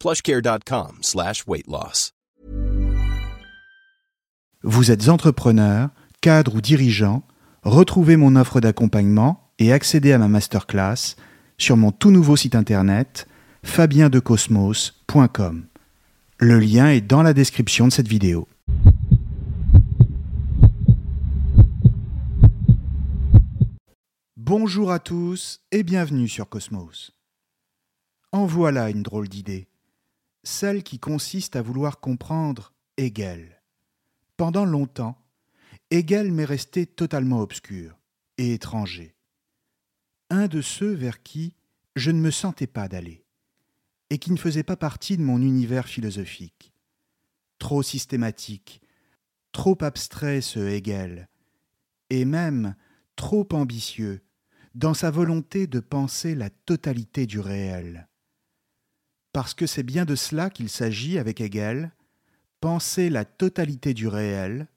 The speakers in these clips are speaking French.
plushcare.com slash. Vous êtes entrepreneur, cadre ou dirigeant, retrouvez mon offre d'accompagnement et accédez à ma masterclass sur mon tout nouveau site internet fabiendecosmos.com. Le lien est dans la description de cette vidéo. Bonjour à tous et bienvenue sur Cosmos. En voilà une drôle d'idée, celle qui consiste à vouloir comprendre Hegel. Pendant longtemps, Hegel m'est resté totalement obscur et étranger. Un de ceux vers qui je ne me sentais pas d'aller et qui ne faisait pas partie de mon univers philosophique. Trop systématique, trop abstrait ce Hegel, et même trop ambitieux dans sa volonté de penser la totalité du réel. Parce que c'est bien de cela qu'il s'agit avec Hegel, penser la totalité du réel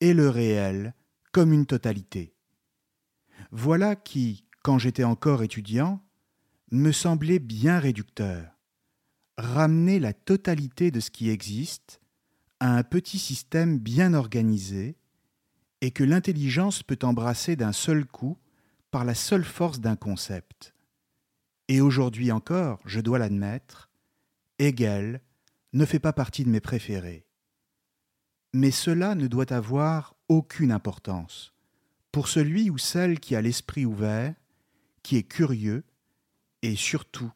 et le réel comme une totalité. Voilà qui, quand j'étais encore étudiant, me semblait bien réducteur. Ramener la totalité de ce qui existe à un petit système bien organisé et que l'intelligence peut embrasser d'un seul coup par la seule force d'un concept. Et aujourd'hui encore, je dois l'admettre, Hegel ne fait pas partie de mes préférés. Mais cela ne doit avoir aucune importance pour celui ou celle qui a l'esprit ouvert, qui est curieux et surtout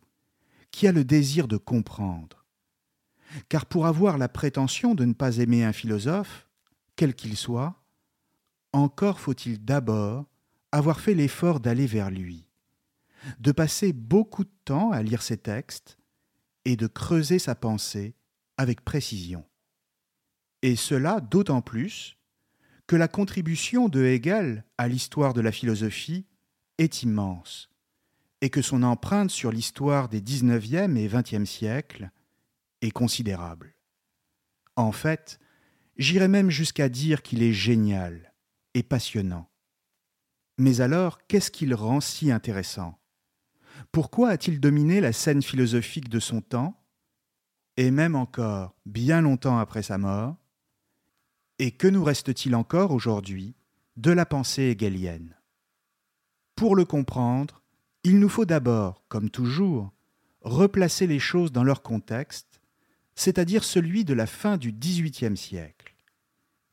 qui a le désir de comprendre. Car pour avoir la prétention de ne pas aimer un philosophe, quel qu'il soit, encore faut-il d'abord avoir fait l'effort d'aller vers lui, de passer beaucoup de temps à lire ses textes et de creuser sa pensée avec précision. Et cela d'autant plus que la contribution de Hegel à l'histoire de la philosophie est immense, et que son empreinte sur l'histoire des XIXe et XXe siècles est considérable. En fait, j'irais même jusqu'à dire qu'il est génial et passionnant. Mais alors, qu'est-ce qui le rend si intéressant? Pourquoi a-t-il dominé la scène philosophique de son temps, et même encore bien longtemps après sa mort? Et que nous reste-t-il encore aujourd'hui de la pensée hegelienne? Pour le comprendre, il nous faut d'abord, comme toujours, replacer les choses dans leur contexte, c'est-à-dire celui de la fin du XVIIIe siècle.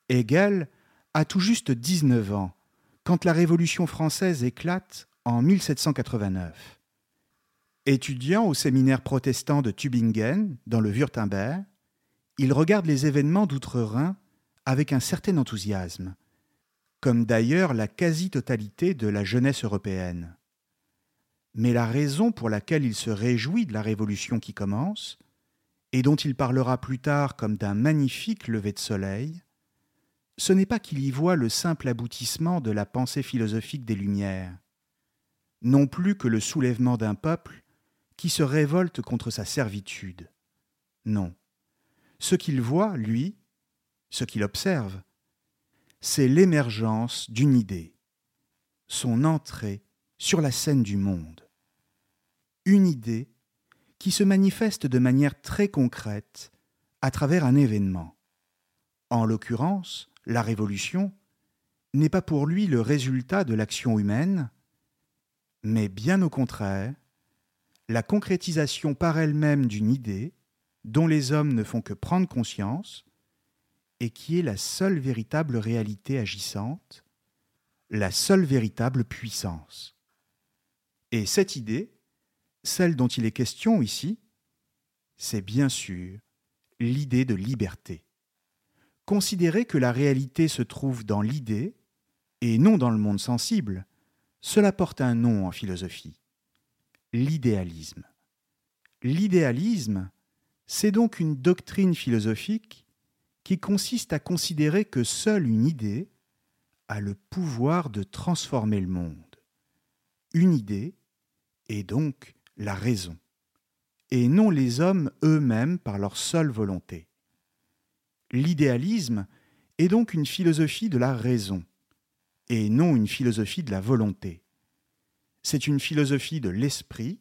Hegel a tout juste 19 ans quand la Révolution française éclate en 1789. Étudiant au séminaire protestant de Tübingen, dans le Württemberg, il regarde les événements d'outre-Rhin avec un certain enthousiasme, comme d'ailleurs la quasi-totalité de la jeunesse européenne. Mais la raison pour laquelle il se réjouit de la révolution qui commence, et dont il parlera plus tard comme d'un magnifique lever de soleil, ce n'est pas qu'il y voit le simple aboutissement de la pensée philosophique des Lumières, non plus que le soulèvement d'un peuple qui se révolte contre sa servitude. Non. Ce qu'il voit, lui, ce qu'il observe, c'est l'émergence d'une idée, son entrée sur la scène du monde. Une idée qui se manifeste de manière très concrète à travers un événement. En l'occurrence, la révolution, n'est pas pour lui le résultat de l'action humaine, mais bien au contraire, la concrétisation par elle-même d'une idée, dont les hommes ne font que prendre conscience, et qui est la seule véritable réalité agissante, la seule véritable puissance. Et cette idée, celle dont il est question ici, c'est bien sûr l'idée de liberté. Considérer que la réalité se trouve dans l'idée et non dans le monde sensible, cela porte un nom en philosophie. L'idéalisme. L'idéalisme, c'est donc une doctrine philosophique qui consiste à considérer que seule une idée a le pouvoir de transformer le monde. Une idée est donc la raison, et non les hommes eux-mêmes par leur seule volonté. L'idéalisme est donc une philosophie de la raison, et non une philosophie de la volonté. C'est une philosophie de l'esprit,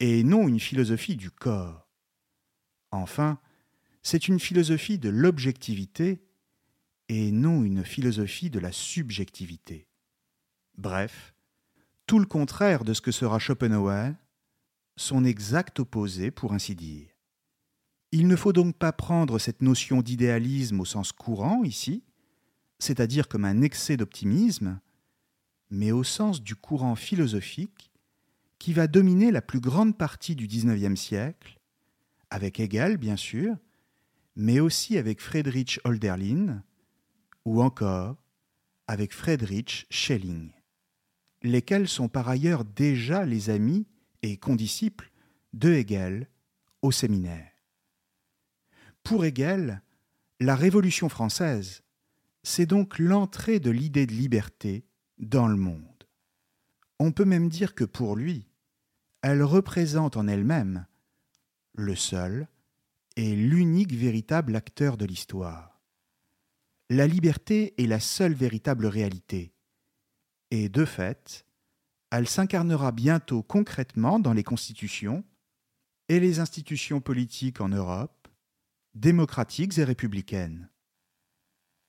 et non une philosophie du corps. Enfin, c'est une philosophie de l'objectivité et non une philosophie de la subjectivité. Bref, tout le contraire de ce que sera Schopenhauer, son exact opposé pour ainsi dire. Il ne faut donc pas prendre cette notion d'idéalisme au sens courant ici, c'est-à-dire comme un excès d'optimisme, mais au sens du courant philosophique qui va dominer la plus grande partie du XIXe siècle, avec Hegel bien sûr, mais aussi avec Friedrich Holderlin, ou encore avec Friedrich Schelling, lesquels sont par ailleurs déjà les amis et condisciples de Hegel au séminaire. Pour Hegel, la Révolution française, c'est donc l'entrée de l'idée de liberté dans le monde. On peut même dire que pour lui, elle représente en elle-même le seul et l'unique véritable acteur de l'histoire. La liberté est la seule véritable réalité, et de fait, elle s'incarnera bientôt concrètement dans les constitutions et les institutions politiques en Europe, démocratiques et républicaines.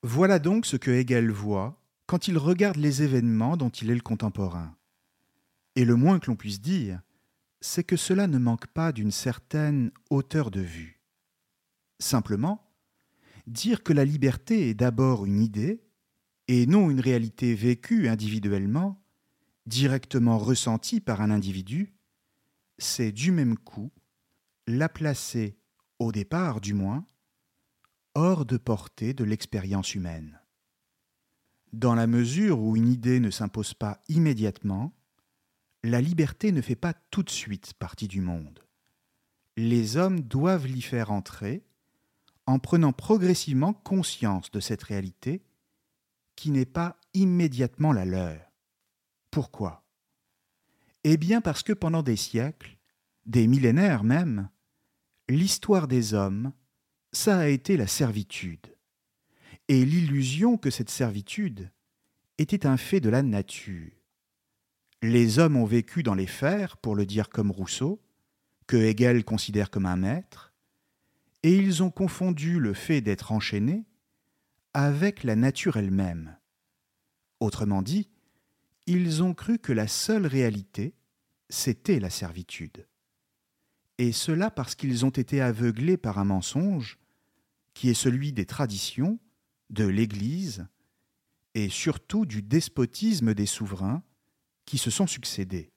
Voilà donc ce que Hegel voit quand il regarde les événements dont il est le contemporain. Et le moins que l'on puisse dire, c'est que cela ne manque pas d'une certaine hauteur de vue. Simplement, dire que la liberté est d'abord une idée, et non une réalité vécue individuellement, directement ressentie par un individu, c'est du même coup la placer, au départ du moins, hors de portée de l'expérience humaine. Dans la mesure où une idée ne s'impose pas immédiatement, la liberté ne fait pas tout de suite partie du monde. Les hommes doivent l'y faire entrer en prenant progressivement conscience de cette réalité qui n'est pas immédiatement la leur. Pourquoi? Eh bien parce que pendant des siècles, des millénaires même, l'histoire des hommes, ça a été la servitude, et l'illusion que cette servitude était un fait de la nature. Les hommes ont vécu dans les fers, pour le dire comme Rousseau, que Hegel considère comme un maître, et ils ont confondu le fait d'être enchaînés avec la nature elle-même. Autrement dit, ils ont cru que la seule réalité, c'était la servitude. Et cela parce qu'ils ont été aveuglés par un mensonge, qui est celui des traditions, de l'Église, et surtout du despotisme des souverains qui se sont succédés.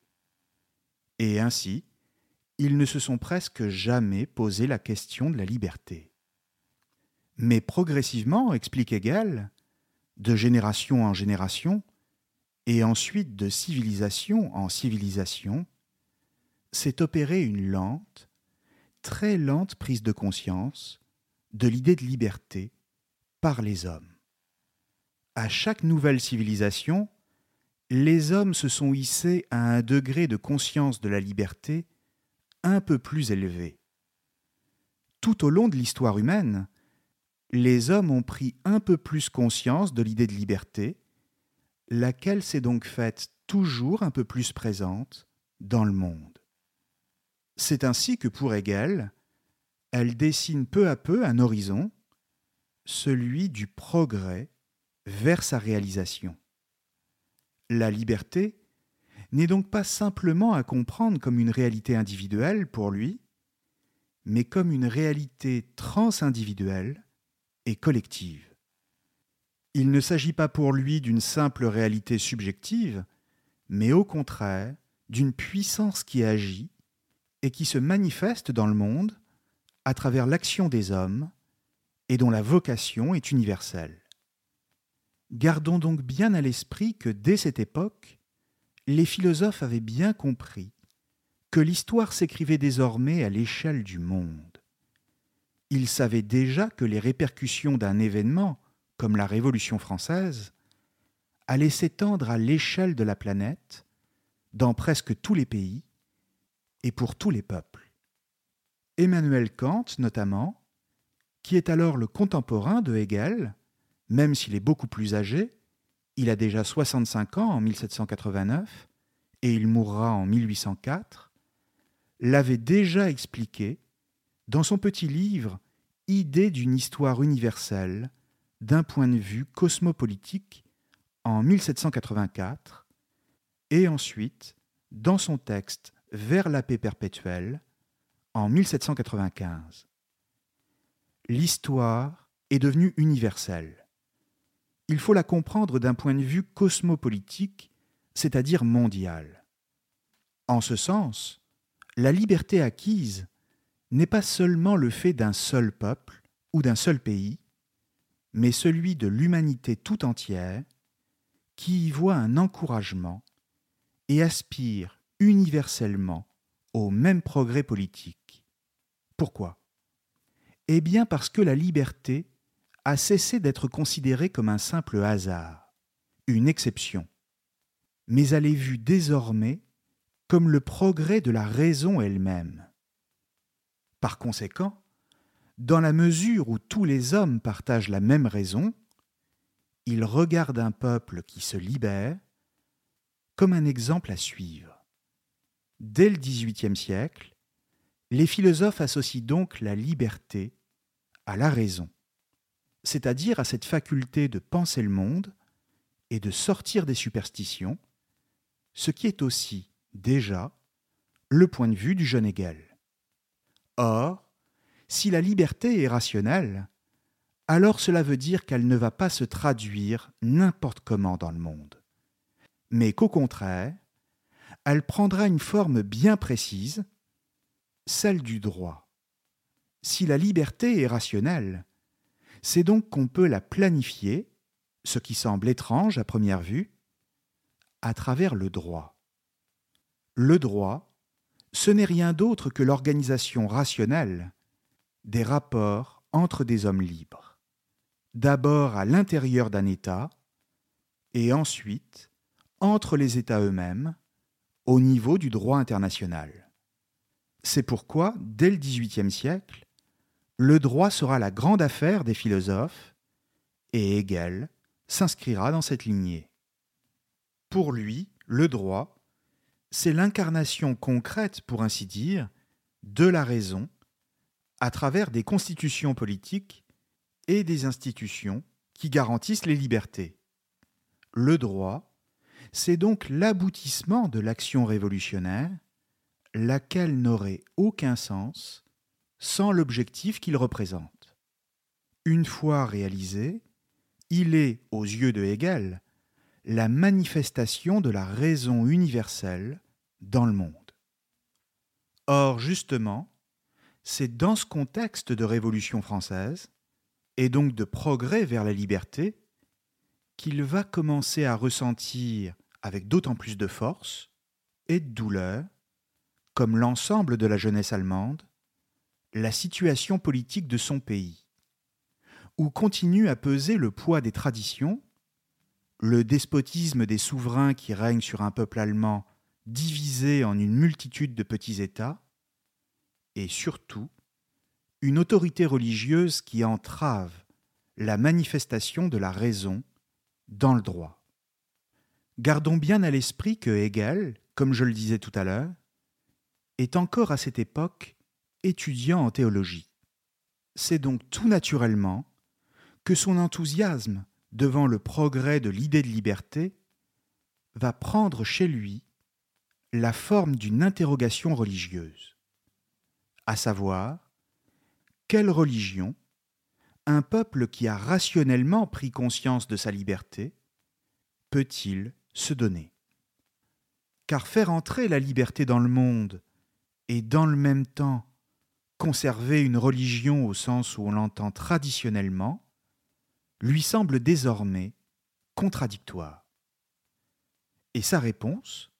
Et ainsi, ils ne se sont presque jamais posé la question de la liberté. Mais progressivement, explique Hegel, de génération en génération, et ensuite de civilisation en civilisation, s'est opérée une lente, très lente prise de conscience de l'idée de liberté par les hommes. À chaque nouvelle civilisation, les hommes se sont hissés à un degré de conscience de la liberté un peu plus élevé. Tout au long de l'histoire humaine, les hommes ont pris un peu plus conscience de l'idée de liberté, laquelle s'est donc faite toujours un peu plus présente dans le monde. C'est ainsi que pour Hegel, elle dessine peu à peu un horizon, celui du progrès vers sa réalisation. La liberté n'est donc pas simplement à comprendre comme une réalité individuelle pour lui, mais comme une réalité transindividuelle et collective. Il ne s'agit pas pour lui d'une simple réalité subjective, mais au contraire d'une puissance qui agit et qui se manifeste dans le monde à travers l'action des hommes et dont la vocation est universelle. Gardons donc bien à l'esprit que dès cette époque, les philosophes avaient bien compris que l'histoire s'écrivait désormais à l'échelle du monde. Ils savaient déjà que les répercussions d'un événement comme la Révolution française, allait s'étendre à l'échelle de la planète, dans presque tous les pays et pour tous les peuples. Emmanuel Kant, notamment, qui est alors le contemporain de Hegel, même s'il est beaucoup plus âgé, il a déjà 65 ans en 1789 et il mourra en 1804, l'avait déjà expliqué dans son petit livre Idée d'une histoire universelle d'un point de vue cosmopolitique en 1784 et ensuite dans son texte Vers la paix perpétuelle en 1795. L'histoire est devenue universelle. Il faut la comprendre d'un point de vue cosmopolitique, c'est-à-dire mondial. En ce sens, la liberté acquise n'est pas seulement le fait d'un seul peuple ou d'un seul pays, mais celui de l'humanité tout entière, qui y voit un encouragement et aspire universellement au même progrès politique. Pourquoi? Eh bien parce que la liberté a cessé d'être considérée comme un simple hasard, une exception, mais elle est vue désormais comme le progrès de la raison elle-même. Par conséquent, dans la mesure où tous les hommes partagent la même raison, ils regardent un peuple qui se libère comme un exemple à suivre. Dès le XVIIIe siècle, les philosophes associent donc la liberté à la raison, c'est-à-dire à cette faculté de penser le monde et de sortir des superstitions, ce qui est aussi, déjà, le point de vue du jeune Hegel. Or, si la liberté est rationnelle, alors cela veut dire qu'elle ne va pas se traduire n'importe comment dans le monde, mais qu'au contraire, elle prendra une forme bien précise, celle du droit. Si la liberté est rationnelle, c'est donc qu'on peut la planifier, ce qui semble étrange à première vue, à travers le droit. Le droit, ce n'est rien d'autre que l'organisation rationnelle des rapports entre des hommes libres, d'abord à l'intérieur d'un État, et ensuite entre les États eux-mêmes, au niveau du droit international. C'est pourquoi, dès le XVIIIe siècle, le droit sera la grande affaire des philosophes, et Hegel s'inscrira dans cette lignée. Pour lui, le droit, c'est l'incarnation concrète, pour ainsi dire, de la raison à travers des constitutions politiques et des institutions qui garantissent les libertés. Le droit, c'est donc l'aboutissement de l'action révolutionnaire, laquelle n'aurait aucun sens sans l'objectif qu'il représente. Une fois réalisé, il est, aux yeux de Hegel, la manifestation de la raison universelle dans le monde. Or, justement, c'est dans ce contexte de Révolution française, et donc de progrès vers la liberté, qu'il va commencer à ressentir avec d'autant plus de force et de douleur, comme l'ensemble de la jeunesse allemande, la situation politique de son pays, où continue à peser le poids des traditions, le despotisme des souverains qui règnent sur un peuple allemand divisé en une multitude de petits États, et surtout une autorité religieuse qui entrave la manifestation de la raison dans le droit. Gardons bien à l'esprit que Hegel, comme je le disais tout à l'heure, est encore à cette époque étudiant en théologie. C'est donc tout naturellement que son enthousiasme devant le progrès de l'idée de liberté va prendre chez lui la forme d'une interrogation religieuse à savoir quelle religion un peuple qui a rationnellement pris conscience de sa liberté peut-il se donner? Car faire entrer la liberté dans le monde et dans le même temps conserver une religion au sens où on l'entend traditionnellement lui semble désormais contradictoire. Et sa réponse,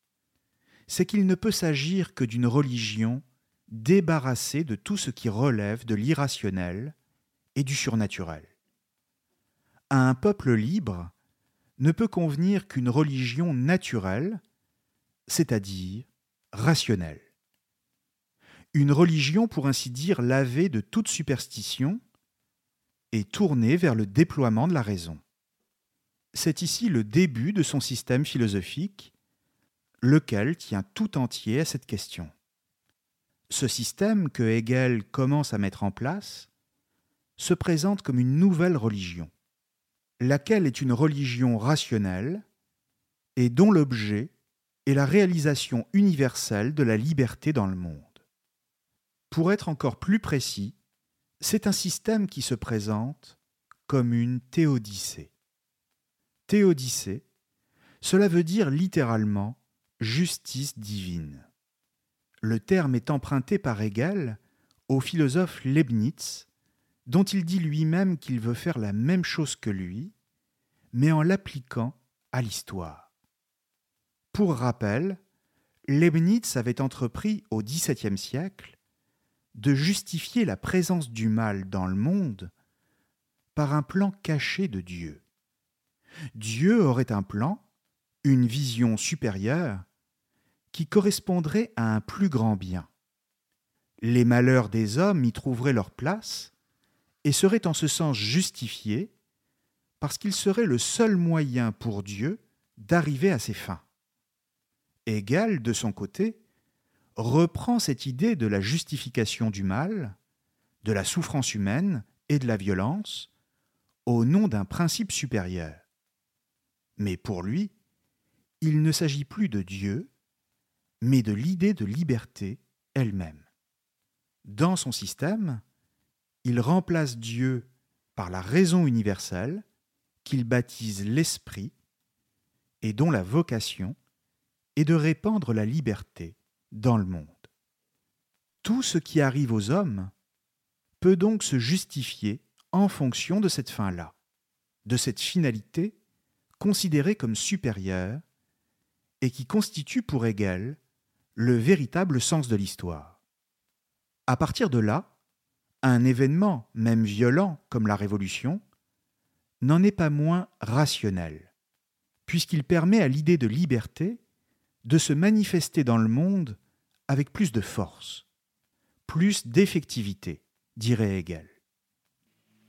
c'est qu'il ne peut s'agir que d'une religion débarrassée de tout ce qui relève de l'irrationnel et du surnaturel. À un peuple libre ne peut convenir qu'une religion naturelle, c'est-à-dire rationnelle. Une religion, pour ainsi dire, lavée de toute superstition et tournée vers le déploiement de la raison. C'est ici le début de son système philosophique, lequel tient tout entier à cette question. Ce système que Hegel commence à mettre en place se présente comme une nouvelle religion, laquelle est une religion rationnelle et dont l'objet est la réalisation universelle de la liberté dans le monde. Pour être encore plus précis, c'est un système qui se présente comme une théodicée. Théodicée, cela veut dire littéralement justice divine. Le terme est emprunté par Hegel au philosophe Leibniz, dont il dit lui-même qu'il veut faire la même chose que lui, mais en l'appliquant à l'histoire. Pour rappel, Leibniz avait entrepris au XVIIe siècle de justifier la présence du mal dans le monde par un plan caché de Dieu. Dieu aurait un plan, une vision supérieure, qui correspondrait à un plus grand bien. Les malheurs des hommes y trouveraient leur place et seraient en ce sens justifiés parce qu'il serait le seul moyen pour Dieu d'arriver à ses fins. Hegel, de son côté, reprend cette idée de la justification du mal, de la souffrance humaine et de la violence au nom d'un principe supérieur. Mais pour lui, il ne s'agit plus de Dieu, mais de l'idée de liberté elle-même. Dans son système, il remplace Dieu par la raison universelle qu'il baptise l'Esprit et dont la vocation est de répandre la liberté dans le monde. Tout ce qui arrive aux hommes peut donc se justifier en fonction de cette fin-là, de cette finalité considérée comme supérieure et qui constitue pour Hegel le véritable sens de l'histoire. À partir de là, un événement, même violent comme la Révolution, n'en est pas moins rationnel, puisqu'il permet à l'idée de liberté de se manifester dans le monde avec plus de force, plus d'effectivité, dirait Hegel.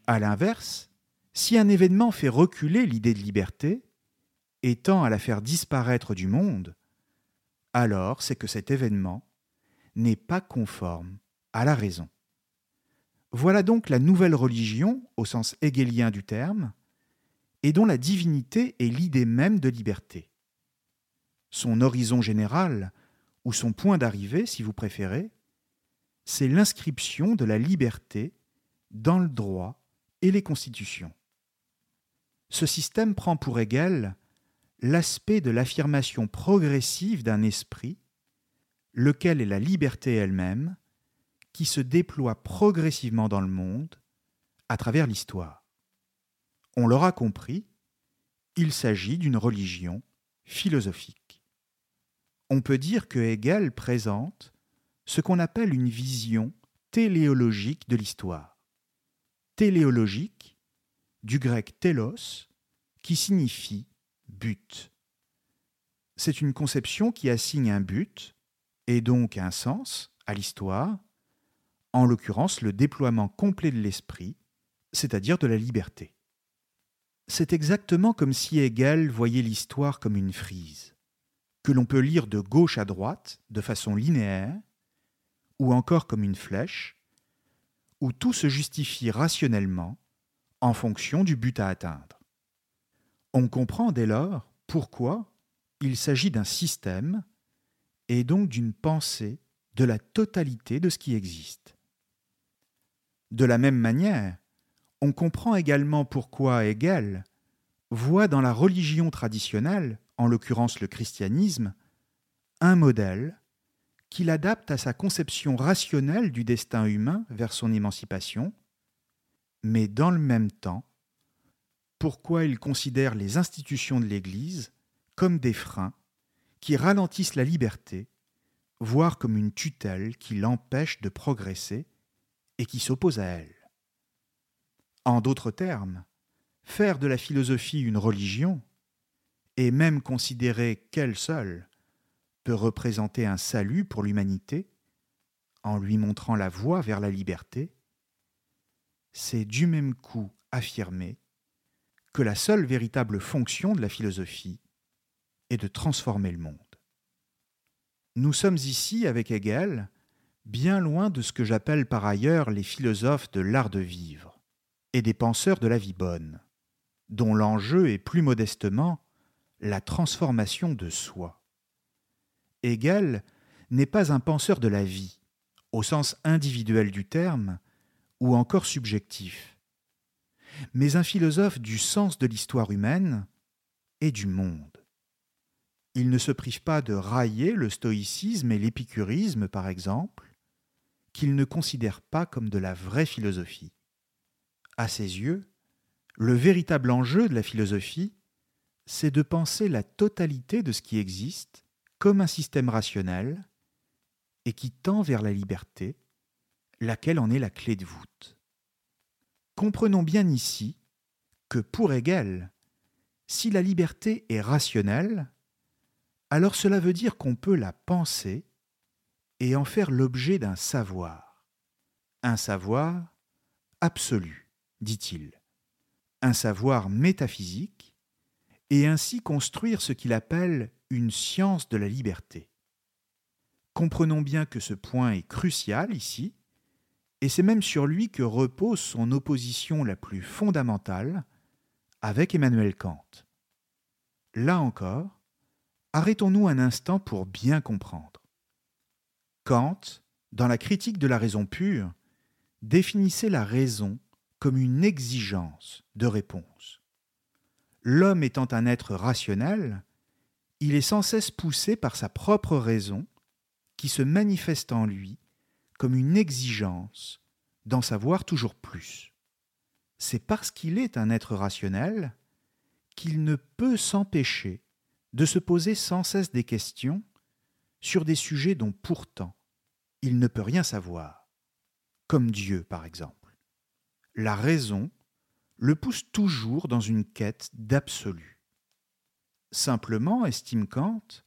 A l'inverse, si un événement fait reculer l'idée de liberté et tend à la faire disparaître du monde, alors c'est que cet événement n'est pas conforme à la raison. Voilà donc la nouvelle religion, au sens hegelien du terme, et dont la divinité est l'idée même de liberté. Son horizon général ou son point d'arrivée, si vous préférez, c'est l'inscription de la liberté dans le droit et les constitutions. Ce système prend pour Hegel l'aspect de l'affirmation progressive d'un esprit, lequel est la liberté elle-même, qui se déploie progressivement dans le monde à travers l'histoire. On l'aura compris, il s'agit d'une religion philosophique on peut dire que Hegel présente ce qu'on appelle une vision téléologique de l'histoire. Téléologique, du grec télos, qui signifie but. C'est une conception qui assigne un but, et donc un sens, à l'histoire, en l'occurrence le déploiement complet de l'esprit, c'est-à-dire de la liberté. C'est exactement comme si Hegel voyait l'histoire comme une frise que l'on peut lire de gauche à droite de façon linéaire, ou encore comme une flèche, où tout se justifie rationnellement en fonction du but à atteindre. On comprend dès lors pourquoi il s'agit d'un système et donc d'une pensée de la totalité de ce qui existe. De la même manière, on comprend également pourquoi Hegel voit dans la religion traditionnelle, en l'occurrence le christianisme, un modèle qu'il adapte à sa conception rationnelle du destin humain vers son émancipation, mais dans le même temps, pourquoi il considère les institutions de l'Église comme des freins qui ralentissent la liberté, voire comme une tutelle qui l'empêche de progresser et qui s'oppose à elle? En d'autres termes, faire de la philosophie une religion, et même considérer qu'elle seule peut représenter un salut pour l'humanité, en lui montrant la voie vers la liberté, c'est du même coup affirmer que la seule véritable fonction de la philosophie est de transformer le monde. Nous sommes ici, avec Hegel, bien loin de ce que j'appelle par ailleurs les philosophes de l'art de vivre et des penseurs de la vie bonne, dont l'enjeu est plus modestement la transformation de soi. Hegel n'est pas un penseur de la vie, au sens individuel du terme, ou encore subjectif, mais un philosophe du sens de l'histoire humaine et du monde. Il ne se prive pas de railler le stoïcisme et l'épicurisme, par exemple, qu'il ne considère pas comme de la vraie philosophie. À ses yeux, le véritable enjeu de la philosophie, c'est de penser la totalité de ce qui existe comme un système rationnel et qui tend vers la liberté, laquelle en est la clé de voûte. Comprenons bien ici que pour Hegel, si la liberté est rationnelle, alors cela veut dire qu'on peut la penser et en faire l'objet d'un savoir. Un savoir absolu, dit-il. Un savoir métaphysique, et ainsi construire ce qu'il appelle une science de la liberté. Comprenons bien que ce point est crucial ici, et c'est même sur lui que repose son opposition la plus fondamentale avec Emmanuel Kant. Là encore, arrêtons-nous un instant pour bien comprendre. Kant, dans la critique de la raison pure, définissait la raison comme une exigence de réponse. L'homme étant un être rationnel, il est sans cesse poussé par sa propre raison qui se manifeste en lui comme une exigence d'en savoir toujours plus. C'est parce qu'il est un être rationnel qu'il ne peut s'empêcher de se poser sans cesse des questions sur des sujets dont pourtant il ne peut rien savoir, comme Dieu par exemple. La raison le pousse toujours dans une quête d'absolu. Simplement, estime Kant,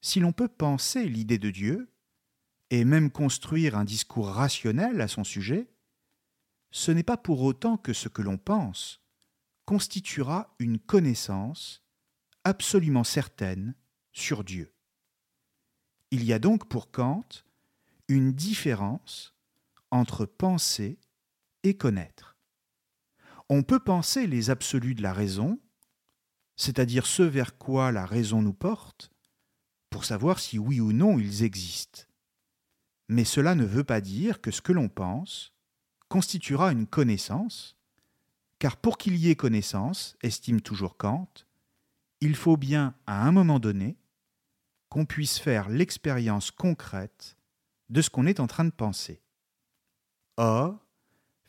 si l'on peut penser l'idée de Dieu, et même construire un discours rationnel à son sujet, ce n'est pas pour autant que ce que l'on pense constituera une connaissance absolument certaine sur Dieu. Il y a donc pour Kant une différence entre penser et connaître. On peut penser les absolus de la raison, c'est-à-dire ce vers quoi la raison nous porte, pour savoir si oui ou non ils existent. Mais cela ne veut pas dire que ce que l'on pense constituera une connaissance, car pour qu'il y ait connaissance, estime toujours Kant, il faut bien, à un moment donné, qu'on puisse faire l'expérience concrète de ce qu'on est en train de penser. Or,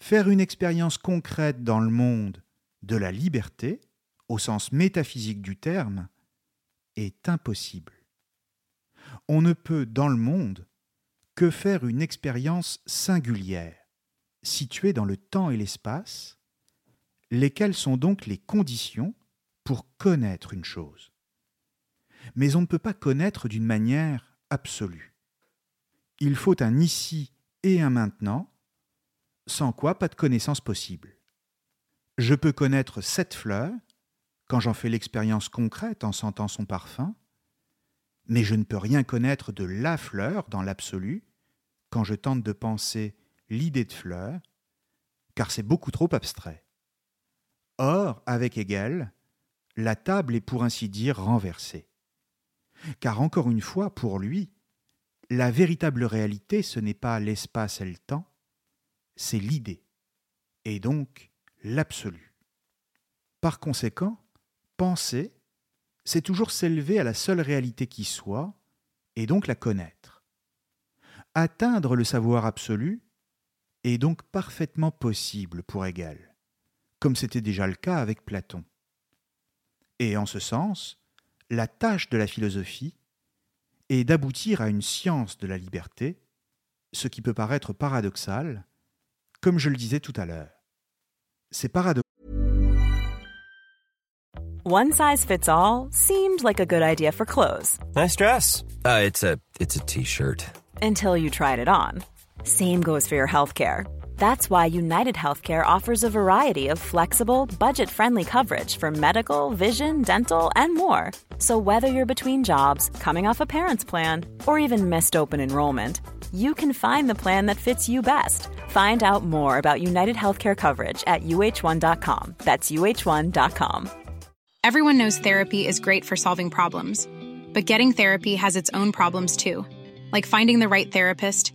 faire une expérience concrète dans le monde de la liberté, au sens métaphysique du terme, est impossible. On ne peut, dans le monde, que faire une expérience singulière, située dans le temps et l'espace, lesquelles sont donc les conditions pour connaître une chose. Mais on ne peut pas connaître d'une manière absolue. Il faut un ici et un maintenant, sans quoi pas de connaissance possible. Je peux connaître cette fleur quand j'en fais l'expérience concrète en sentant son parfum, mais je ne peux rien connaître de la fleur dans l'absolu quand je tente de penser l'idée de fleur, car c'est beaucoup trop abstrait. Or, avec Hegel, la table est pour ainsi dire renversée. Car encore une fois, pour lui, la véritable réalité, ce n'est pas l'espace et le temps, c'est l'idée. et donc l'absolu. Par conséquent, penser, c'est toujours s'élever à la seule réalité qui soit, et donc la connaître. Atteindre le savoir absolu est donc parfaitement possible pour Hegel, comme c'était déjà le cas avec Platon. Et en ce sens, la tâche de la philosophie est d'aboutir à une science de la liberté, ce qui peut paraître paradoxal, comme je le disais tout à l'heure. C'est paradoxal. One size fits all seemed like a good idea for clothes. Nice dress. Uh, it's a it's a t-shirt. Until you tried it on. Same goes for your healthcare. That's why United Healthcare offers a variety of flexible, budget friendly coverage for medical, vision, dental, and more. So, whether you're between jobs, coming off a parent's plan, or even missed open enrollment, you can find the plan that fits you best. Find out more about United Healthcare coverage at uh1.com. That's uh1.com. Everyone knows therapy is great for solving problems, but getting therapy has its own problems too, like finding the right therapist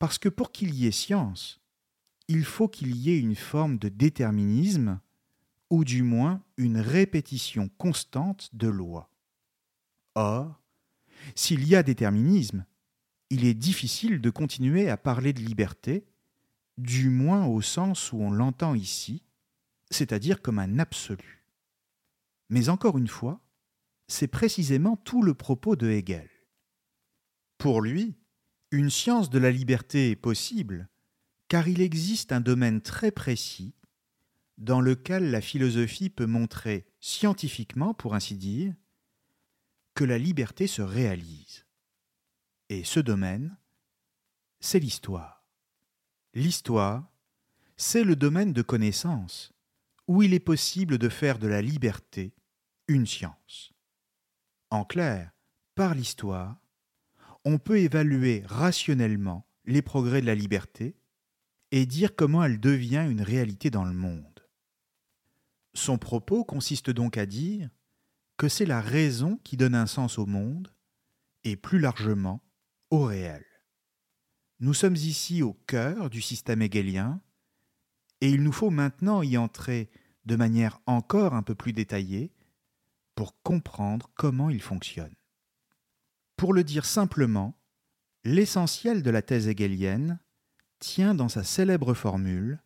Parce que pour qu'il y ait science, il faut qu'il y ait une forme de déterminisme, ou du moins une répétition constante de lois. Or, s'il y a déterminisme, il est difficile de continuer à parler de liberté, du moins au sens où on l'entend ici, c'est-à-dire comme un absolu. Mais encore une fois, c'est précisément tout le propos de Hegel. Pour lui, une science de la liberté est possible car il existe un domaine très précis dans lequel la philosophie peut montrer scientifiquement, pour ainsi dire, que la liberté se réalise. Et ce domaine, c'est l'histoire. L'histoire, c'est le domaine de connaissance où il est possible de faire de la liberté une science. En clair, par l'histoire, on peut évaluer rationnellement les progrès de la liberté et dire comment elle devient une réalité dans le monde. Son propos consiste donc à dire que c'est la raison qui donne un sens au monde et plus largement au réel. Nous sommes ici au cœur du système hegelien et il nous faut maintenant y entrer de manière encore un peu plus détaillée pour comprendre comment il fonctionne. Pour le dire simplement, l'essentiel de la thèse hegelienne tient dans sa célèbre formule,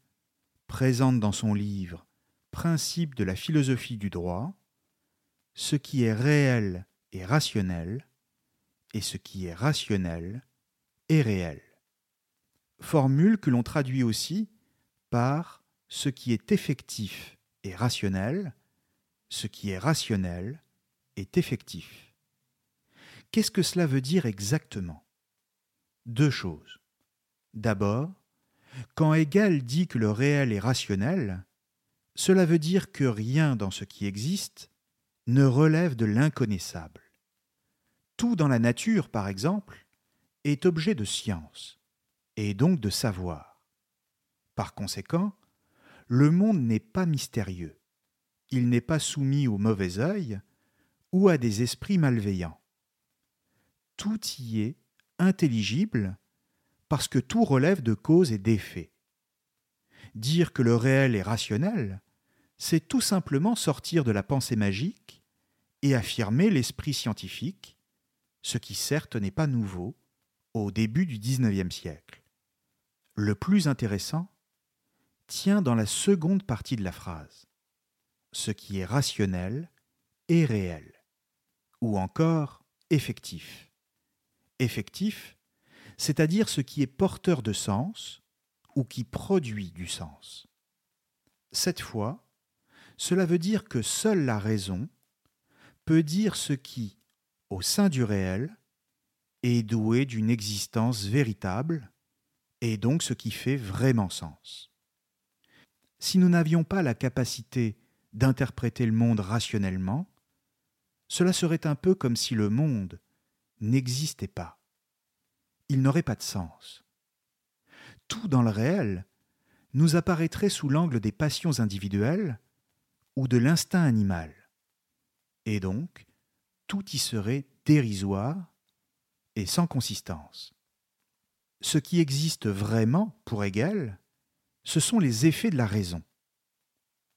présente dans son livre Principe de la philosophie du droit, ce qui est réel est rationnel, et ce qui est rationnel est réel. Formule que l'on traduit aussi par ce qui est effectif est rationnel, ce qui est rationnel est effectif. Qu'est-ce que cela veut dire exactement? Deux choses. D'abord, quand Hegel dit que le réel est rationnel, cela veut dire que rien dans ce qui existe ne relève de l'inconnaissable. Tout dans la nature, par exemple, est objet de science, et donc de savoir. Par conséquent, le monde n'est pas mystérieux. il n'est pas soumis au mauvais œil ou à des esprits malveillants. Tout y est intelligible parce que tout relève de cause et d'effet. Dire que le réel est rationnel, c'est tout simplement sortir de la pensée magique et affirmer l'esprit scientifique, ce qui certes n'est pas nouveau au début du XIXe siècle. Le plus intéressant tient dans la seconde partie de la phrase. Ce qui est rationnel est réel, ou encore effectif. Effectif, c'est-à-dire ce qui est porteur de sens ou qui produit du sens. Cette fois, cela veut dire que seule la raison peut dire ce qui, au sein du réel, est doué d'une existence véritable, et donc ce qui fait vraiment sens. Si nous n'avions pas la capacité d'interpréter le monde rationnellement, cela serait un peu comme si le monde n'existait pas. Il n'aurait pas de sens. Tout dans le réel nous apparaîtrait sous l'angle des passions individuelles ou de l'instinct animal. Et donc, tout y serait dérisoire et sans consistance. Ce qui existe vraiment pour Hegel, ce sont les effets de la raison.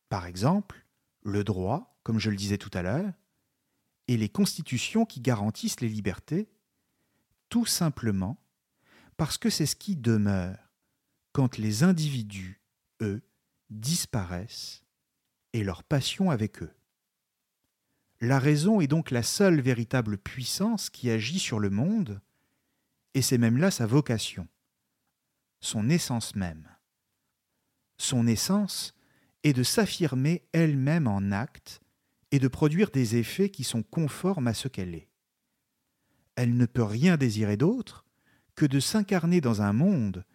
Par exemple, le droit, comme je le disais tout à l'heure, et les constitutions qui garantissent les libertés, tout simplement parce que c'est ce qui demeure quand les individus, eux, disparaissent et leur passion avec eux. La raison est donc la seule véritable puissance qui agit sur le monde, et c'est même là sa vocation, son essence même. Son essence est de s'affirmer elle-même en acte et de produire des effets qui sont conformes à ce qu'elle est. Elle ne peut rien désirer d'autre que de s'incarner dans un monde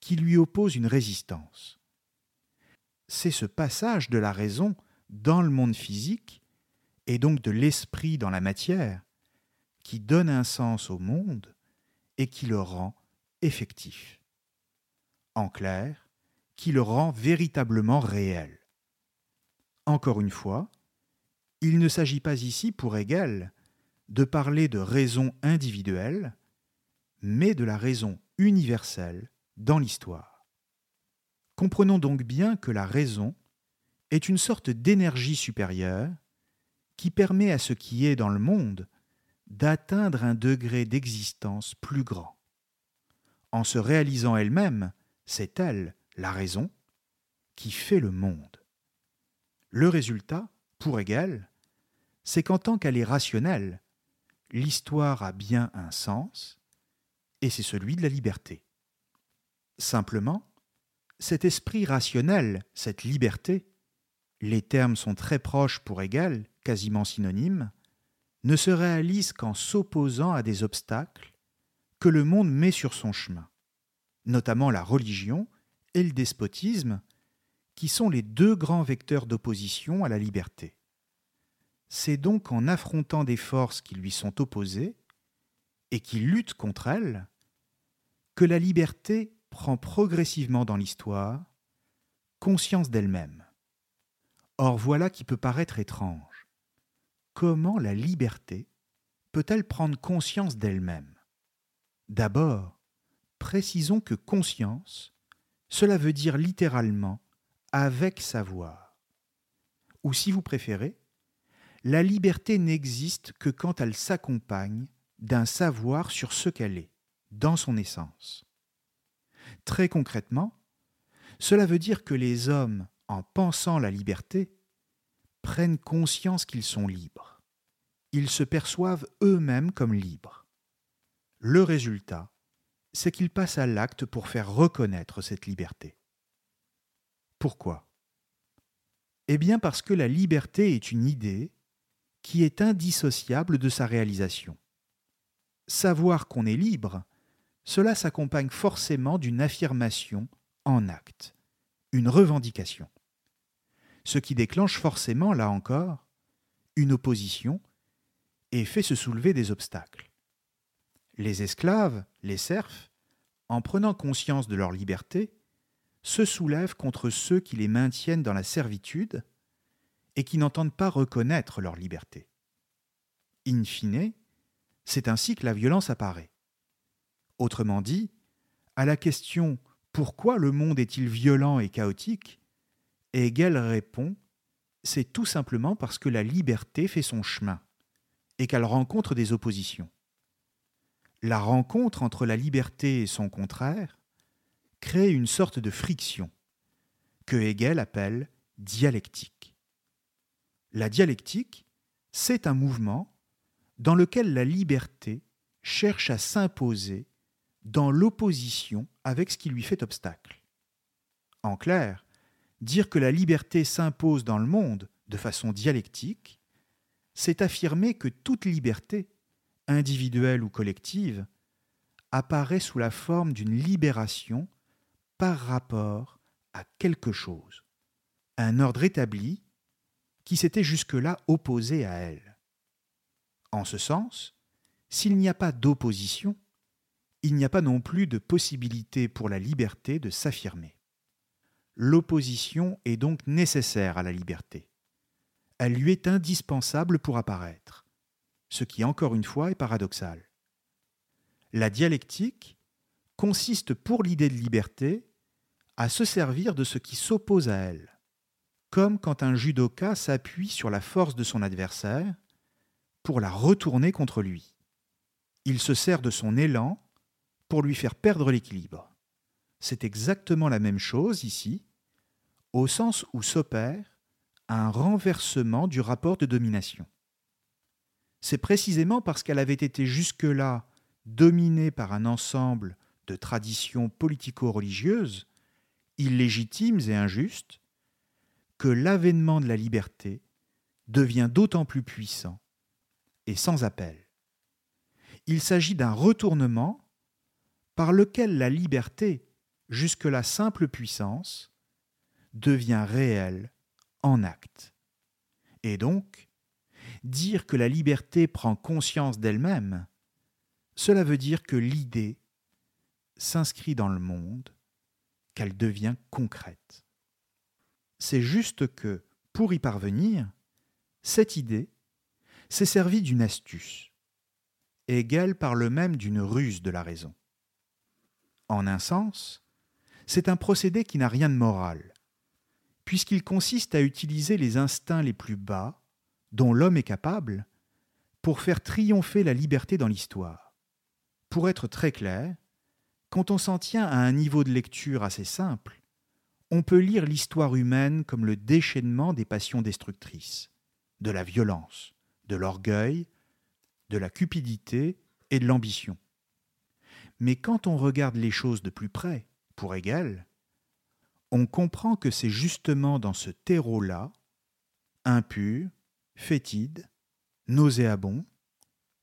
qui lui oppose une résistance. C'est ce passage de la raison dans le monde physique et donc de l'esprit dans la matière, qui donne un sens au monde et qui le rend effectif. En clair, qui le rend véritablement réel. Encore une fois, il ne s'agit pas ici pour Hegel de parler de raison individuelle, mais de la raison universelle dans l'histoire. Comprenons donc bien que la raison est une sorte d'énergie supérieure qui permet à ce qui est dans le monde d'atteindre un degré d'existence plus grand. En se réalisant elle-même, c'est elle, la raison, qui fait le monde. Le résultat, pour égal, c'est qu'en tant qu'elle est rationnelle, l'histoire a bien un sens, et c'est celui de la liberté. Simplement, cet esprit rationnel, cette liberté, les termes sont très proches pour égal, quasiment synonymes, ne se réalise qu'en s'opposant à des obstacles que le monde met sur son chemin, notamment la religion et le despotisme, qui sont les deux grands vecteurs d'opposition à la liberté. C'est donc en affrontant des forces qui lui sont opposées et qui luttent contre elles que la liberté prend progressivement dans l'histoire conscience d'elle-même. Or voilà qui peut paraître étrange comment la liberté peut-elle prendre conscience d'elle-même? D'abord, précisons que conscience, cela veut dire littéralement avec savoir. Ou si vous préférez, la liberté n'existe que quand elle s'accompagne d'un savoir sur ce qu'elle est, dans son essence. Très concrètement, cela veut dire que les hommes, en pensant la liberté, prennent conscience qu'ils sont libres. Ils se perçoivent eux-mêmes comme libres. Le résultat, c'est qu'ils passent à l'acte pour faire reconnaître cette liberté. Pourquoi? Eh bien parce que la liberté est une idée qui est indissociable de sa réalisation. Savoir qu'on est libre, cela s'accompagne forcément d'une affirmation en acte, une revendication ce qui déclenche forcément, là encore, une opposition et fait se soulever des obstacles. Les esclaves, les serfs, en prenant conscience de leur liberté, se soulèvent contre ceux qui les maintiennent dans la servitude et qui n'entendent pas reconnaître leur liberté. In fine, c'est ainsi que la violence apparaît. Autrement dit, à la question pourquoi le monde est-il violent et chaotique, Hegel répond c'est tout simplement parce que la liberté fait son chemin et qu'elle rencontre des oppositions. La rencontre entre la liberté et son contraire crée une sorte de friction que Hegel appelle dialectique. La dialectique, c'est un mouvement dans lequel la liberté cherche à s'imposer dans l'opposition avec ce qui lui fait obstacle. En clair, dire que la liberté s'impose dans le monde de façon dialectique, c'est affirmer que toute liberté, individuelle ou collective, apparaît sous la forme d'une libération par rapport à quelque chose, un ordre établi qui s'était jusque-là opposé à elle. En ce sens, s'il n'y a pas d'opposition, il n'y a pas non plus de possibilité pour la liberté de s'affirmer. L'opposition est donc nécessaire à la liberté. Elle lui est indispensable pour apparaître, ce qui encore une fois est paradoxal. La dialectique consiste pour l'idée de liberté à se servir de ce qui s'oppose à elle, comme quand un judoka s'appuie sur la force de son adversaire pour la retourner contre lui. Il se sert de son élan pour lui faire perdre l'équilibre. C'est exactement la même chose ici, au sens où s'opère un renversement du rapport de domination. C'est précisément parce qu'elle avait été jusque-là dominée par un ensemble de traditions politico-religieuses, illégitimes et injustes, que l'avènement de la liberté devient d'autant plus puissant et sans appel. Il s'agit d'un retournement par lequel la liberté, jusque la simple puissance, devient réelle en acte. Et donc, dire que la liberté prend conscience d'elle-même, cela veut dire que l'idée s'inscrit dans le monde, qu'elle devient concrète. C'est juste que, pour y parvenir, cette idée s'est servie d'une astuce. Hegel parle même d'une ruse de la raison. En un sens, c'est un procédé qui n'a rien de moral, puisqu'il consiste à utiliser les instincts les plus bas, dont l'homme est capable, pour faire triompher la liberté dans l'histoire. Pour être très clair, quand on s'en tient à un niveau de lecture assez simple, on peut lire l'histoire humaine comme le déchaînement des passions destructrices, de la violence, de l'orgueil, de la cupidité et de l'ambition. Mais quand on regarde les choses de plus près, pour égal, on comprend que c'est justement dans ce terreau-là, impur, fétide, nauséabond,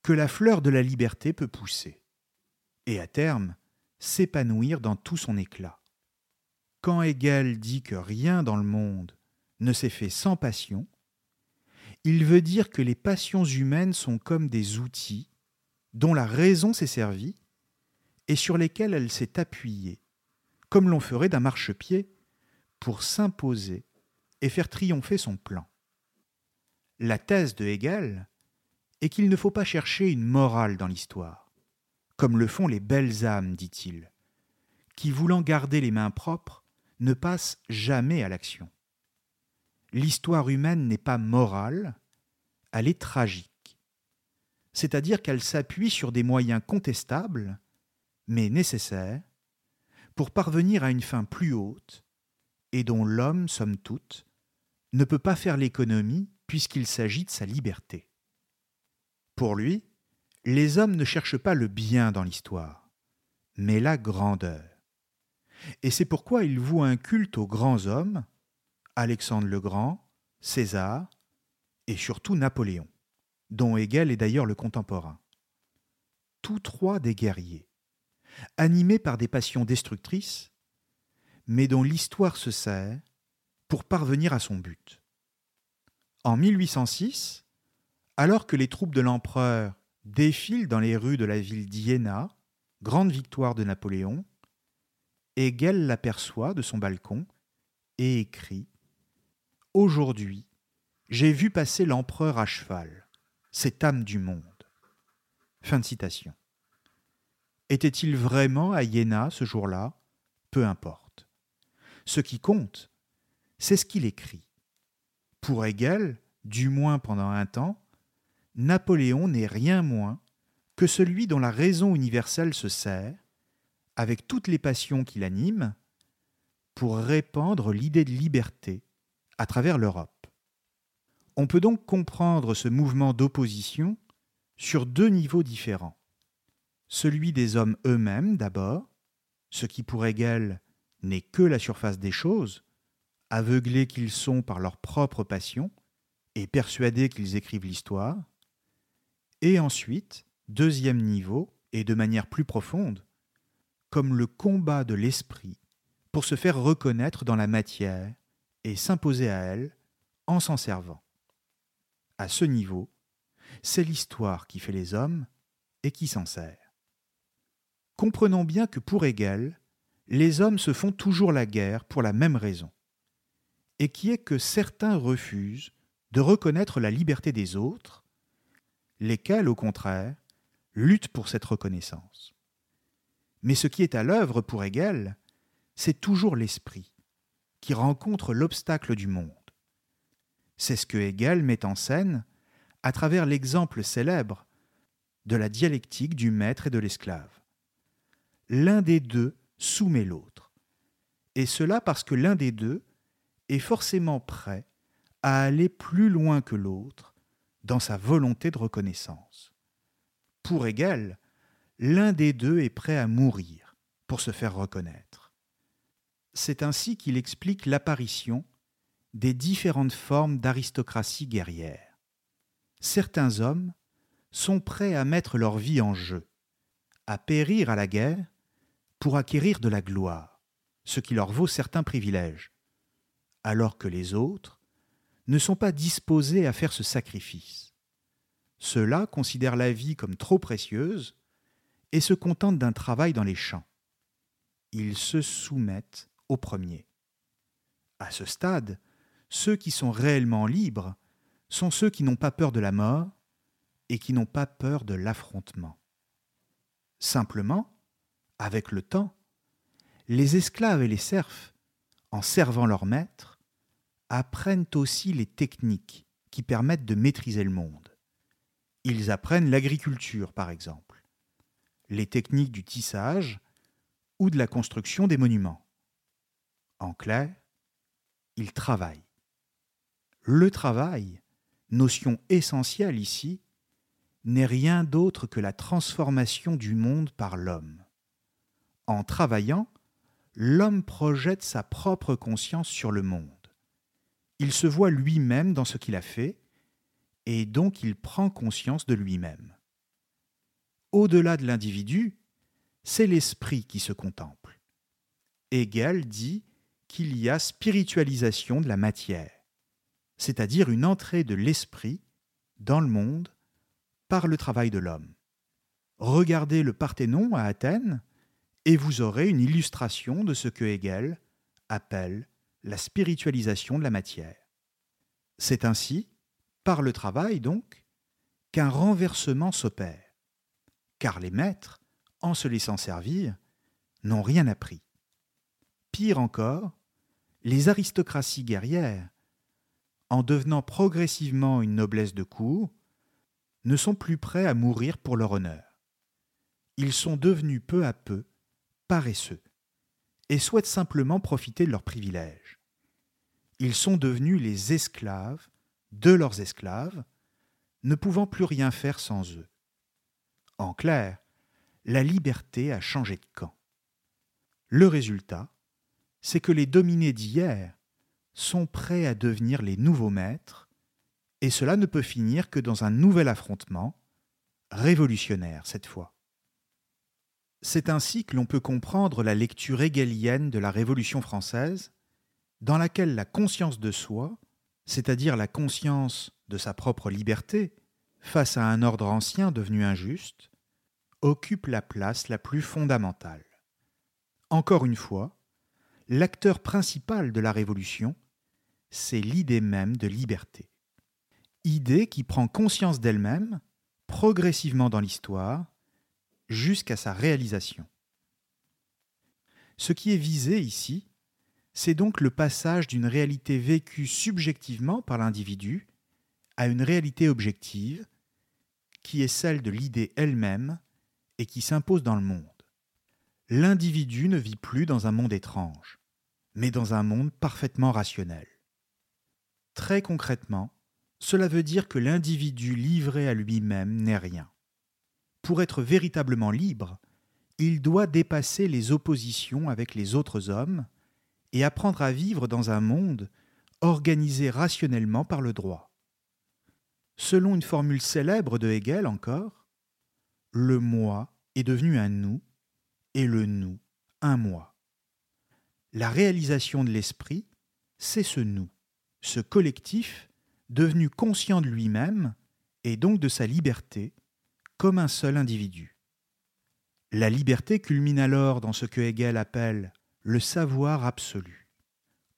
que la fleur de la liberté peut pousser, et à terme s'épanouir dans tout son éclat. Quand Hegel dit que rien dans le monde ne s'est fait sans passion, il veut dire que les passions humaines sont comme des outils dont la raison s'est servie et sur lesquels elle s'est appuyée, comme l'on ferait d'un marchepied, pour s'imposer et faire triompher son plan. La thèse de Hegel est qu'il ne faut pas chercher une morale dans l'histoire, comme le font les belles âmes, dit-il, qui, voulant garder les mains propres, ne passent jamais à l'action. L'histoire humaine n'est pas morale, elle est tragique. C'est-à-dire qu'elle s'appuie sur des moyens contestables mais nécessaire, pour parvenir à une fin plus haute, et dont l'homme, somme toute, ne peut pas faire l'économie puisqu'il s'agit de sa liberté. Pour lui, les hommes ne cherchent pas le bien dans l'histoire, mais la grandeur. Et c'est pourquoi il voue un culte aux grands hommes, Alexandre le Grand, César, et surtout Napoléon, dont Hegel est d'ailleurs le contemporain. Tous trois des guerriers, animé par des passions destructrices, mais dont l'histoire se sert pour parvenir à son but. En 1806, alors que les troupes de l'empereur défilent dans les rues de la ville d'Iéna, grande victoire de Napoléon, Hegel l'aperçoit de son balcon et écrit Aujourd'hui, J'ai vu passer l'empereur à cheval, cette âme du monde. Fin de citation. Était-il vraiment à Iéna ce jour-là? Peu importe. Ce qui compte, c'est ce qu'il écrit. Pour Hegel, du moins pendant un temps, Napoléon n'est rien moins que celui dont la raison universelle se sert, avec toutes les passions qui l'animent, pour répandre l'idée de liberté à travers l'Europe. On peut donc comprendre ce mouvement d'opposition sur deux niveaux différents. Celui des hommes eux-mêmes d'abord, ce qui pour Hegel n'est que la surface des choses, aveuglés qu'ils sont par leur propre passion et persuadés qu'ils écrivent l'histoire, et ensuite, deuxième niveau, et de manière plus profonde, comme le combat de l'esprit pour se faire reconnaître dans la matière et s'imposer à elle en s'en servant. À ce niveau, c'est l'histoire qui fait les hommes et qui s'en sert. Comprenons bien que pour Hegel, les hommes se font toujours la guerre pour la même raison, et qui est que certains refusent de reconnaître la liberté des autres, lesquels, au contraire, luttent pour cette reconnaissance. Mais ce qui est à l'œuvre pour Hegel, c'est toujours l'esprit, qui rencontre l'obstacle du monde. C'est ce que Hegel met en scène à travers l'exemple célèbre de la dialectique du maître et de l'esclave. L'un des deux soumet l'autre, et cela parce que l'un des deux est forcément prêt à aller plus loin que l'autre dans sa volonté de reconnaissance. Pour Hegel, l'un des deux est prêt à mourir pour se faire reconnaître. C'est ainsi qu'il explique l'apparition des différentes formes d'aristocratie guerrière certains hommes sont prêts à mettre leur vie en jeu, à périr à la guerre pour acquérir de la gloire, ce qui leur vaut certains privilèges, alors que les autres ne sont pas disposés à faire ce sacrifice. Ceux-là considèrent la vie comme trop précieuse et se contentent d'un travail dans les champs. Ils se soumettent au premier. À ce stade, ceux qui sont réellement libres sont ceux qui n'ont pas peur de la mort et qui n'ont pas peur de l'affrontement. Simplement, avec le temps, les esclaves et les serfs, en servant leur maître, apprennent aussi les techniques qui permettent de maîtriser le monde. Ils apprennent l'agriculture, par exemple, les techniques du tissage ou de la construction des monuments. En clair, ils travaillent. Le travail notion essentielle ici, n'est rien d'autre que la transformation du monde par l'homme. En travaillant, l'homme projette sa propre conscience sur le monde. Il se voit lui-même dans ce qu'il a fait, et donc il prend conscience de lui-même. Au-delà de l'individu, c'est l'esprit qui se contemple. Hegel dit qu'il y a spiritualisation de la matière c'est-à-dire une entrée de l'esprit dans le monde par le travail de l'homme. Regardez le Parthénon à Athènes et vous aurez une illustration de ce que Hegel appelle la spiritualisation de la matière. C'est ainsi, par le travail donc, qu'un renversement s'opère, car les maîtres, en se laissant servir, n'ont rien appris. Pire encore, les aristocraties guerrières en devenant progressivement une noblesse de cour, ne sont plus prêts à mourir pour leur honneur. Ils sont devenus peu à peu paresseux et souhaitent simplement profiter de leurs privilèges. Ils sont devenus les esclaves de leurs esclaves, ne pouvant plus rien faire sans eux. En clair, la liberté a changé de camp. Le résultat, c'est que les dominés d'hier sont prêts à devenir les nouveaux maîtres, et cela ne peut finir que dans un nouvel affrontement, révolutionnaire cette fois. C'est ainsi que l'on peut comprendre la lecture hegelienne de la Révolution française, dans laquelle la conscience de soi, c'est-à-dire la conscience de sa propre liberté, face à un ordre ancien devenu injuste, occupe la place la plus fondamentale. Encore une fois, l'acteur principal de la Révolution c'est l'idée même de liberté. idée qui prend conscience d'elle-même progressivement dans l'histoire jusqu'à sa réalisation. Ce qui est visé ici, c'est donc le passage d'une réalité vécue subjectivement par l'individu à une réalité objective, qui est celle de l'idée elle-même et qui s'impose dans le monde. L'individu ne vit plus dans un monde étrange, mais dans un monde parfaitement rationnel. Très concrètement, cela veut dire que l'individu livré à lui-même n'est rien. Pour être véritablement libre, il doit dépasser les oppositions avec les autres hommes et apprendre à vivre dans un monde organisé rationnellement par le droit. Selon une formule célèbre de Hegel encore, le moi est devenu un nous et le nous un moi. La réalisation de l'esprit, c'est ce nous, ce collectif devenu conscient de lui-même et donc de sa liberté comme un seul individu. La liberté culmine alors dans ce que Hegel appelle le savoir absolu.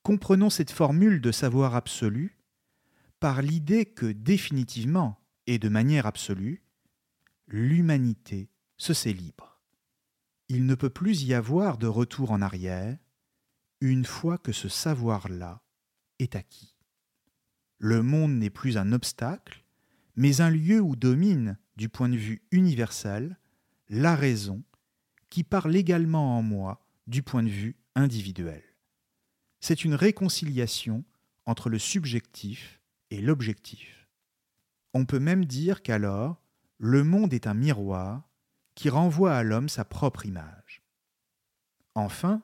Comprenons cette formule de savoir absolu par l'idée que définitivement et de manière absolue, l'humanité se sait libre. Il ne peut plus y avoir de retour en arrière une fois que ce savoir-là est acquis. Le monde n'est plus un obstacle, mais un lieu où domine, du point de vue universel, la raison qui parle également en moi du point de vue individuel. C'est une réconciliation entre le subjectif et l'objectif. On peut même dire qu'alors, le monde est un miroir qui renvoie à l'homme sa propre image. Enfin,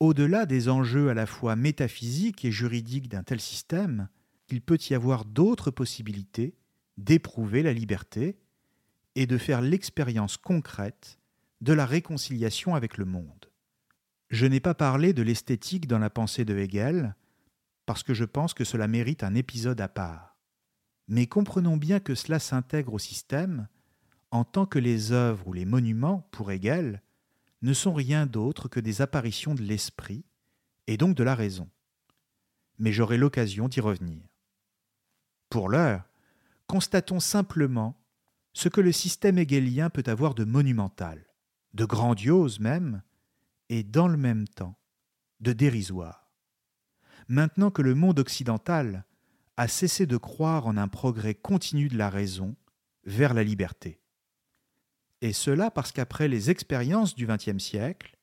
au-delà des enjeux à la fois métaphysiques et juridiques d'un tel système, il peut y avoir d'autres possibilités d'éprouver la liberté et de faire l'expérience concrète de la réconciliation avec le monde. Je n'ai pas parlé de l'esthétique dans la pensée de Hegel, parce que je pense que cela mérite un épisode à part. Mais comprenons bien que cela s'intègre au système en tant que les œuvres ou les monuments, pour Hegel, ne sont rien d'autre que des apparitions de l'esprit, et donc de la raison. Mais j'aurai l'occasion d'y revenir. Pour l'heure, constatons simplement ce que le système hegelien peut avoir de monumental de grandiose même, et dans le même temps de dérisoire. Maintenant que le monde occidental a cessé de croire en un progrès continu de la raison vers la liberté. Et cela parce qu'après les expériences du XXe siècle,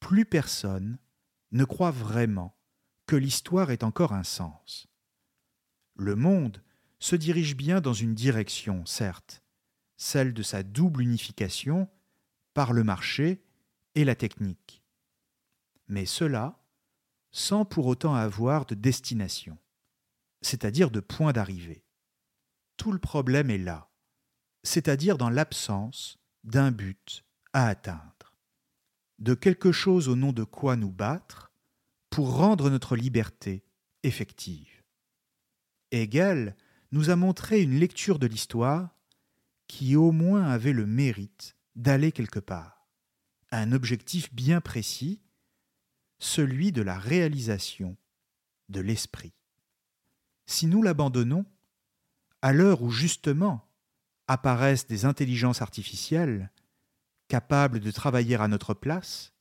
plus personne ne croit vraiment que l'histoire ait encore un sens. Le monde se dirige bien dans une direction, certes, celle de sa double unification par le marché et la technique. Mais cela sans pour autant avoir de destination, c'est-à-dire de point d'arrivée. Tout le problème est là, c'est-à-dire dans l'absence d'un but à atteindre, de quelque chose au nom de quoi nous battre pour rendre notre liberté effective. Hegel nous a montré une lecture de l'histoire qui au moins avait le mérite d'aller quelque part, un objectif bien précis, celui de la réalisation de l'esprit. Si nous l'abandonnons, à l'heure où justement apparaissent des intelligences artificielles capables de travailler à notre place,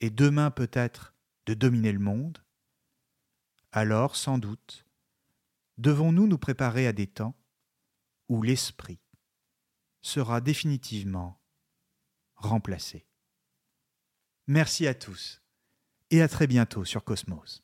et demain peut-être de dominer le monde, alors sans doute devons-nous nous préparer à des temps où l'esprit sera définitivement remplacé. Merci à tous et à très bientôt sur Cosmos.